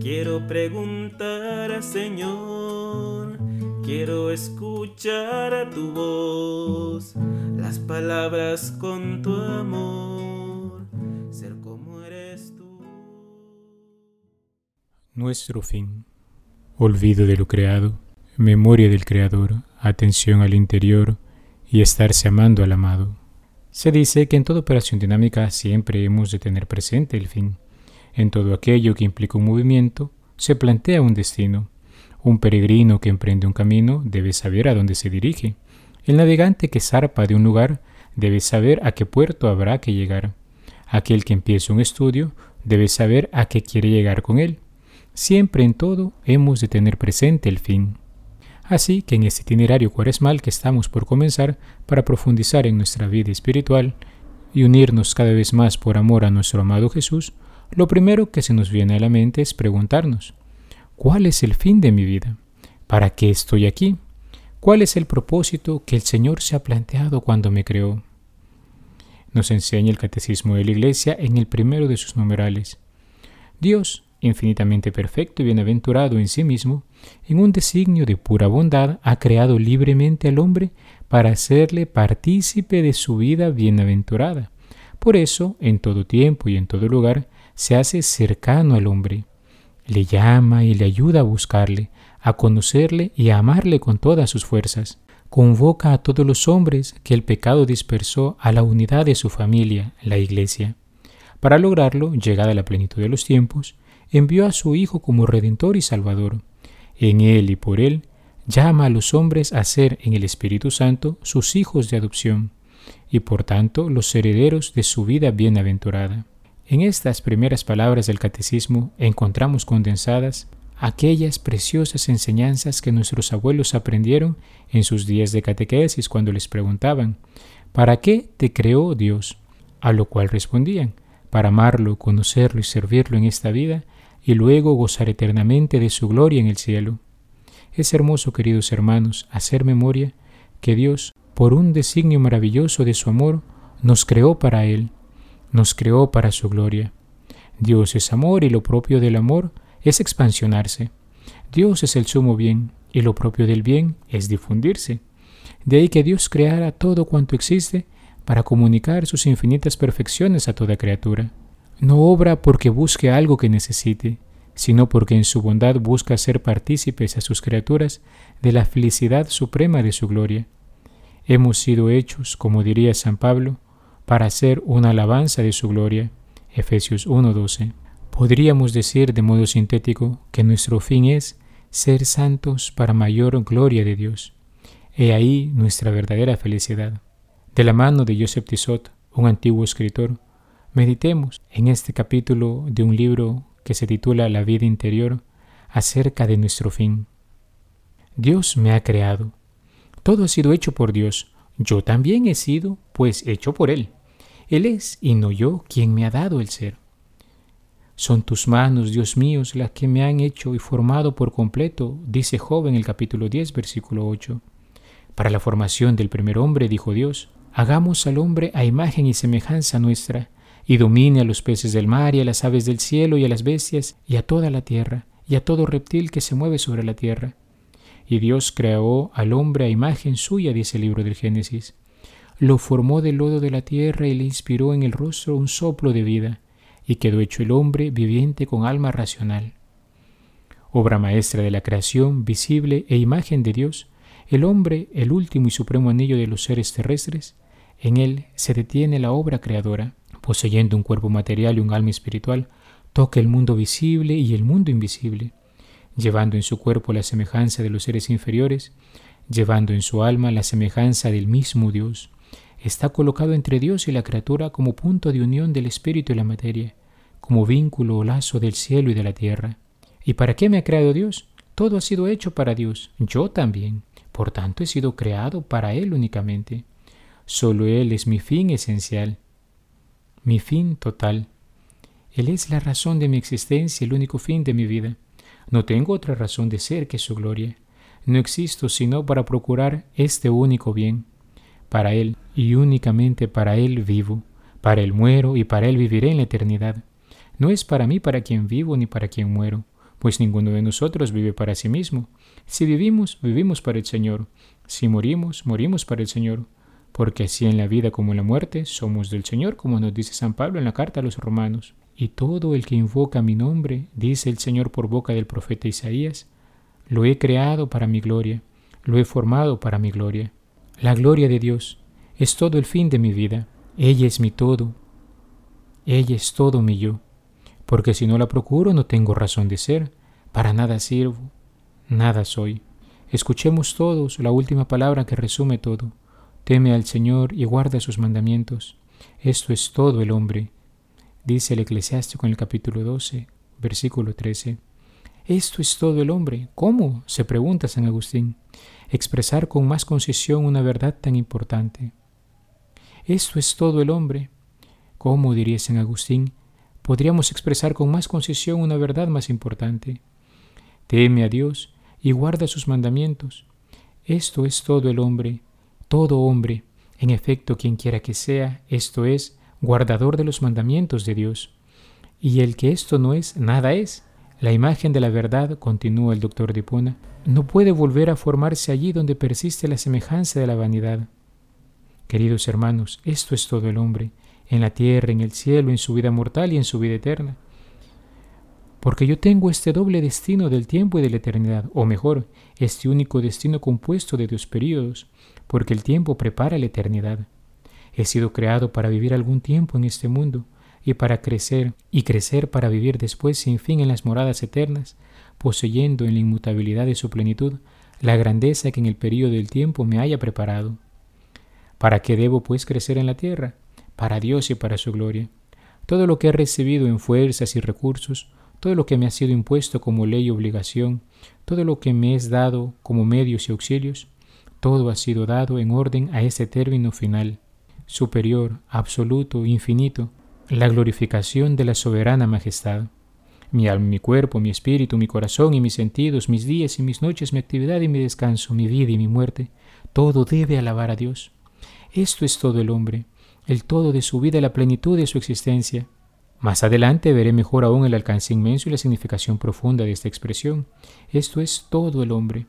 Quiero preguntar al Señor, quiero escuchar a tu voz, las palabras con tu amor, ser como eres tú. Nuestro fin. Olvido de lo creado, memoria del Creador, atención al interior. Y estarse amando al amado. Se dice que en toda operación dinámica siempre hemos de tener presente el fin. En todo aquello que implica un movimiento, se plantea un destino. Un peregrino que emprende un camino debe saber a dónde se dirige. El navegante que zarpa de un lugar debe saber a qué puerto habrá que llegar. Aquel que empieza un estudio debe saber a qué quiere llegar con él. Siempre en todo hemos de tener presente el fin. Así que en este itinerario cuaresmal que estamos por comenzar para profundizar en nuestra vida espiritual y unirnos cada vez más por amor a nuestro amado Jesús, lo primero que se nos viene a la mente es preguntarnos, ¿cuál es el fin de mi vida? ¿Para qué estoy aquí? ¿Cuál es el propósito que el Señor se ha planteado cuando me creó? Nos enseña el Catecismo de la Iglesia en el primero de sus numerales. Dios infinitamente perfecto y bienaventurado en sí mismo, en un designio de pura bondad ha creado libremente al hombre para hacerle partícipe de su vida bienaventurada. Por eso, en todo tiempo y en todo lugar, se hace cercano al hombre. Le llama y le ayuda a buscarle, a conocerle y a amarle con todas sus fuerzas. Convoca a todos los hombres que el pecado dispersó a la unidad de su familia, la Iglesia. Para lograrlo, llegada la plenitud de los tiempos, envió a su Hijo como Redentor y Salvador. En Él y por Él llama a los hombres a ser en el Espíritu Santo sus hijos de adopción, y por tanto los herederos de su vida bienaventurada. En estas primeras palabras del Catecismo encontramos condensadas aquellas preciosas enseñanzas que nuestros abuelos aprendieron en sus días de catequesis cuando les preguntaban, ¿para qué te creó Dios? A lo cual respondían, para amarlo, conocerlo y servirlo en esta vida y luego gozar eternamente de su gloria en el cielo. Es hermoso, queridos hermanos, hacer memoria que Dios, por un designio maravilloso de su amor, nos creó para Él, nos creó para su gloria. Dios es amor y lo propio del amor es expansionarse. Dios es el sumo bien y lo propio del bien es difundirse. De ahí que Dios creara todo cuanto existe para comunicar sus infinitas perfecciones a toda criatura. No obra porque busque algo que necesite, sino porque en su bondad busca ser partícipes a sus criaturas de la felicidad suprema de su gloria. Hemos sido hechos, como diría San Pablo, para hacer una alabanza de su gloria. Efesios 1:12. Podríamos decir de modo sintético que nuestro fin es ser santos para mayor gloria de Dios. He ahí nuestra verdadera felicidad. De la mano de Joseph Tissot, un antiguo escritor, Meditemos en este capítulo de un libro que se titula La vida interior acerca de nuestro fin. Dios me ha creado. Todo ha sido hecho por Dios. Yo también he sido, pues, hecho por Él. Él es, y no yo, quien me ha dado el ser. Son tus manos, Dios mío, las que me han hecho y formado por completo, dice Job en el capítulo 10, versículo 8. Para la formación del primer hombre, dijo Dios, hagamos al hombre a imagen y semejanza nuestra, y domine a los peces del mar y a las aves del cielo y a las bestias y a toda la tierra y a todo reptil que se mueve sobre la tierra. Y Dios creó al hombre a imagen suya, dice el libro del Génesis. Lo formó del lodo de la tierra y le inspiró en el rostro un soplo de vida, y quedó hecho el hombre viviente con alma racional. Obra maestra de la creación, visible e imagen de Dios, el hombre, el último y supremo anillo de los seres terrestres, en él se detiene la obra creadora poseyendo un cuerpo material y un alma espiritual, toca el mundo visible y el mundo invisible, llevando en su cuerpo la semejanza de los seres inferiores, llevando en su alma la semejanza del mismo Dios. Está colocado entre Dios y la criatura como punto de unión del espíritu y la materia, como vínculo o lazo del cielo y de la tierra. ¿Y para qué me ha creado Dios? Todo ha sido hecho para Dios, yo también. Por tanto, he sido creado para Él únicamente. Solo Él es mi fin esencial mi fin total. Él es la razón de mi existencia, el único fin de mi vida. No tengo otra razón de ser que su gloria. No existo sino para procurar este único bien. Para Él y únicamente para Él vivo, Para Él muero y para Él viviré en la eternidad. No es para mí para quien vivo ni para quien muero, pues ninguno de nosotros vive para sí mismo. Si vivimos, vivimos para el Señor. Si morimos, morimos para el Señor. Porque así en la vida como en la muerte somos del Señor, como nos dice San Pablo en la carta a los romanos. Y todo el que invoca mi nombre, dice el Señor por boca del profeta Isaías, lo he creado para mi gloria, lo he formado para mi gloria. La gloria de Dios es todo el fin de mi vida. Ella es mi todo. Ella es todo mi yo. Porque si no la procuro no tengo razón de ser. Para nada sirvo. Nada soy. Escuchemos todos la última palabra que resume todo. Teme al Señor y guarda sus mandamientos. Esto es todo el hombre dice el eclesiástico en el capítulo 12, versículo 13. Esto es todo el hombre. ¿Cómo? se pregunta San Agustín. Expresar con más concisión una verdad tan importante. Esto es todo el hombre. ¿Cómo, diría San Agustín, podríamos expresar con más concisión una verdad más importante? Teme a Dios y guarda sus mandamientos. Esto es todo el hombre, todo hombre, en efecto quien quiera que sea, esto es, guardador de los mandamientos de Dios. Y el que esto no es, nada es. La imagen de la verdad, continúa el doctor Dipona, no puede volver a formarse allí donde persiste la semejanza de la vanidad. Queridos hermanos, esto es todo el hombre, en la tierra, en el cielo, en su vida mortal y en su vida eterna. Porque yo tengo este doble destino del tiempo y de la eternidad, o mejor, este único destino compuesto de dos periodos, porque el tiempo prepara la eternidad. He sido creado para vivir algún tiempo en este mundo y para crecer y crecer para vivir después sin fin en las moradas eternas, poseyendo en la inmutabilidad de su plenitud la grandeza que en el período del tiempo me haya preparado. ¿Para qué debo pues crecer en la tierra? Para Dios y para su gloria. Todo lo que he recibido en fuerzas y recursos, todo lo que me ha sido impuesto como ley y obligación, todo lo que me es dado como medios y auxilios, todo ha sido dado en orden a ese término final, superior, absoluto, infinito, la glorificación de la soberana majestad. Mi alma, mi cuerpo, mi espíritu, mi corazón y mis sentidos, mis días y mis noches, mi actividad y mi descanso, mi vida y mi muerte, todo debe alabar a Dios. Esto es todo el hombre, el todo de su vida la plenitud de su existencia. Más adelante veré mejor aún el alcance inmenso y la significación profunda de esta expresión. Esto es todo el hombre.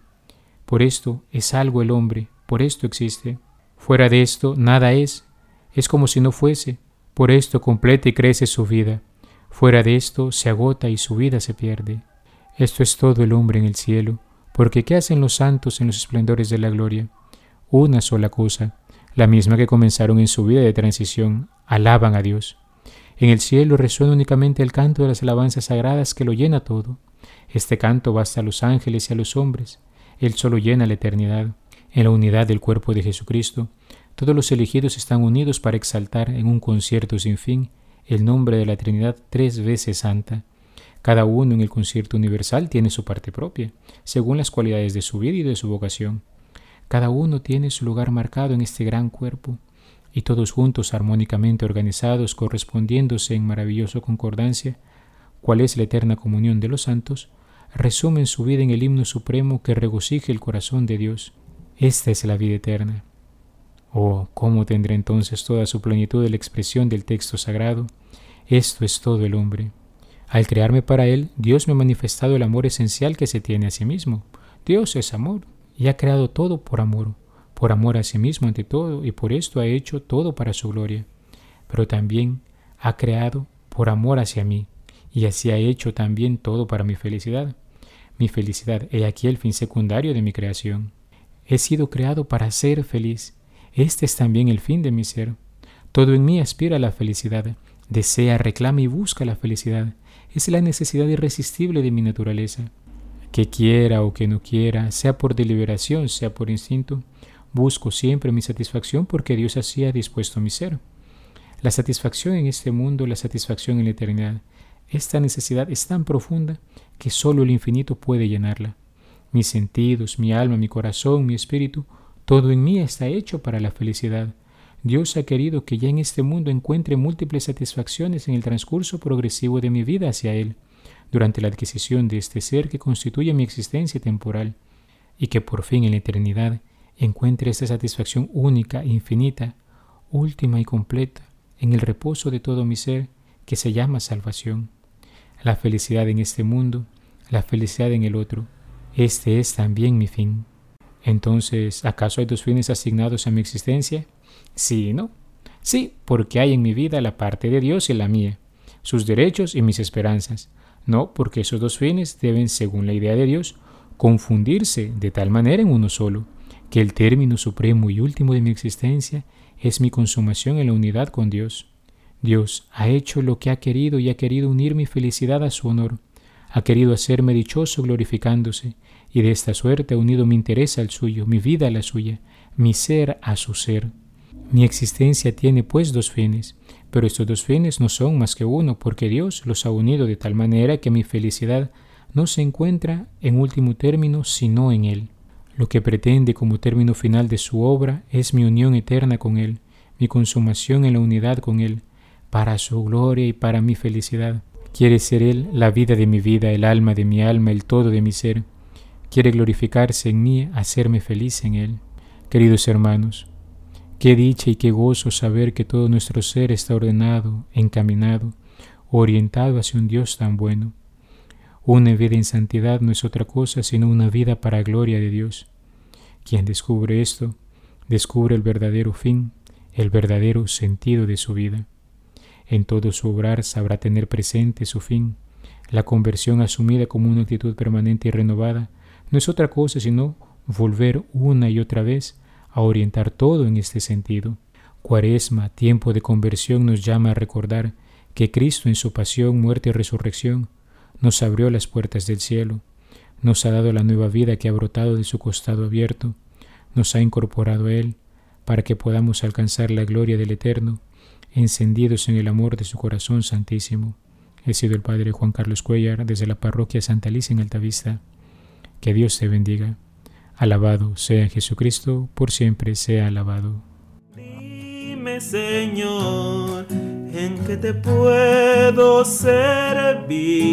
Por esto es algo el hombre, por esto existe. Fuera de esto, nada es, es como si no fuese, por esto completa y crece su vida. Fuera de esto, se agota y su vida se pierde. Esto es todo el hombre en el cielo, porque ¿qué hacen los santos en los esplendores de la gloria? Una sola cosa, la misma que comenzaron en su vida de transición, alaban a Dios. En el cielo resuena únicamente el canto de las alabanzas sagradas que lo llena todo. Este canto basta a los ángeles y a los hombres. Él solo llena la eternidad en la unidad del cuerpo de Jesucristo, todos los elegidos están unidos para exaltar en un concierto sin fin el nombre de la Trinidad tres veces santa. Cada uno en el concierto universal tiene su parte propia, según las cualidades de su vida y de su vocación. Cada uno tiene su lugar marcado en este gran cuerpo, y todos juntos armónicamente organizados, correspondiéndose en maravillosa concordancia, cual es la eterna comunión de los santos, resumen su vida en el himno supremo que regocije el corazón de Dios esta es la vida eterna. Oh, ¿cómo tendrá entonces toda su plenitud la expresión del texto sagrado? Esto es todo el hombre. Al crearme para Él, Dios me ha manifestado el amor esencial que se tiene a sí mismo. Dios es amor y ha creado todo por amor, por amor a sí mismo ante todo, y por esto ha hecho todo para su gloria. Pero también ha creado por amor hacia mí, y así ha hecho también todo para mi felicidad. Mi felicidad, he aquí el fin secundario de mi creación. He sido creado para ser feliz. Este es también el fin de mi ser. Todo en mí aspira a la felicidad, desea, reclama y busca la felicidad. Es la necesidad irresistible de mi naturaleza. Que quiera o que no quiera, sea por deliberación, sea por instinto, busco siempre mi satisfacción porque Dios así ha dispuesto mi ser. La satisfacción en este mundo, la satisfacción en la eternidad, esta necesidad es tan profunda que solo el infinito puede llenarla mis sentidos, mi alma, mi corazón, mi espíritu, todo en mí está hecho para la felicidad. Dios ha querido que ya en este mundo encuentre múltiples satisfacciones en el transcurso progresivo de mi vida hacia Él, durante la adquisición de este ser que constituye mi existencia temporal, y que por fin en la eternidad encuentre esta satisfacción única, infinita, última y completa, en el reposo de todo mi ser que se llama salvación. La felicidad en este mundo, la felicidad en el otro, este es también mi fin. Entonces, ¿acaso hay dos fines asignados a mi existencia? Sí y no. Sí, porque hay en mi vida la parte de Dios y la mía, sus derechos y mis esperanzas. No, porque esos dos fines deben, según la idea de Dios, confundirse de tal manera en uno solo, que el término supremo y último de mi existencia es mi consumación en la unidad con Dios. Dios ha hecho lo que ha querido y ha querido unir mi felicidad a su honor. Ha querido hacerme dichoso glorificándose, y de esta suerte ha unido mi interés al suyo, mi vida a la suya, mi ser a su ser. Mi existencia tiene pues dos fines, pero estos dos fines no son más que uno, porque Dios los ha unido de tal manera que mi felicidad no se encuentra en último término sino en Él. Lo que pretende como término final de su obra es mi unión eterna con Él, mi consumación en la unidad con Él, para su gloria y para mi felicidad. Quiere ser Él la vida de mi vida, el alma de mi alma, el todo de mi ser. Quiere glorificarse en mí, hacerme feliz en Él. Queridos hermanos, qué dicha y qué gozo saber que todo nuestro ser está ordenado, encaminado, orientado hacia un Dios tan bueno. Una vida en santidad no es otra cosa sino una vida para gloria de Dios. Quien descubre esto, descubre el verdadero fin, el verdadero sentido de su vida. En todo su obrar sabrá tener presente su fin. La conversión asumida como una actitud permanente y renovada no es otra cosa sino volver una y otra vez a orientar todo en este sentido. Cuaresma, tiempo de conversión, nos llama a recordar que Cristo en su pasión, muerte y resurrección nos abrió las puertas del cielo, nos ha dado la nueva vida que ha brotado de su costado abierto, nos ha incorporado a Él para que podamos alcanzar la gloria del Eterno encendidos en el amor de su corazón santísimo. He sido el Padre Juan Carlos Cuellar desde la parroquia Santa Alicia en Altavista. Que Dios te bendiga. Alabado sea Jesucristo, por siempre sea alabado. Dime, Señor, en qué te puedo servir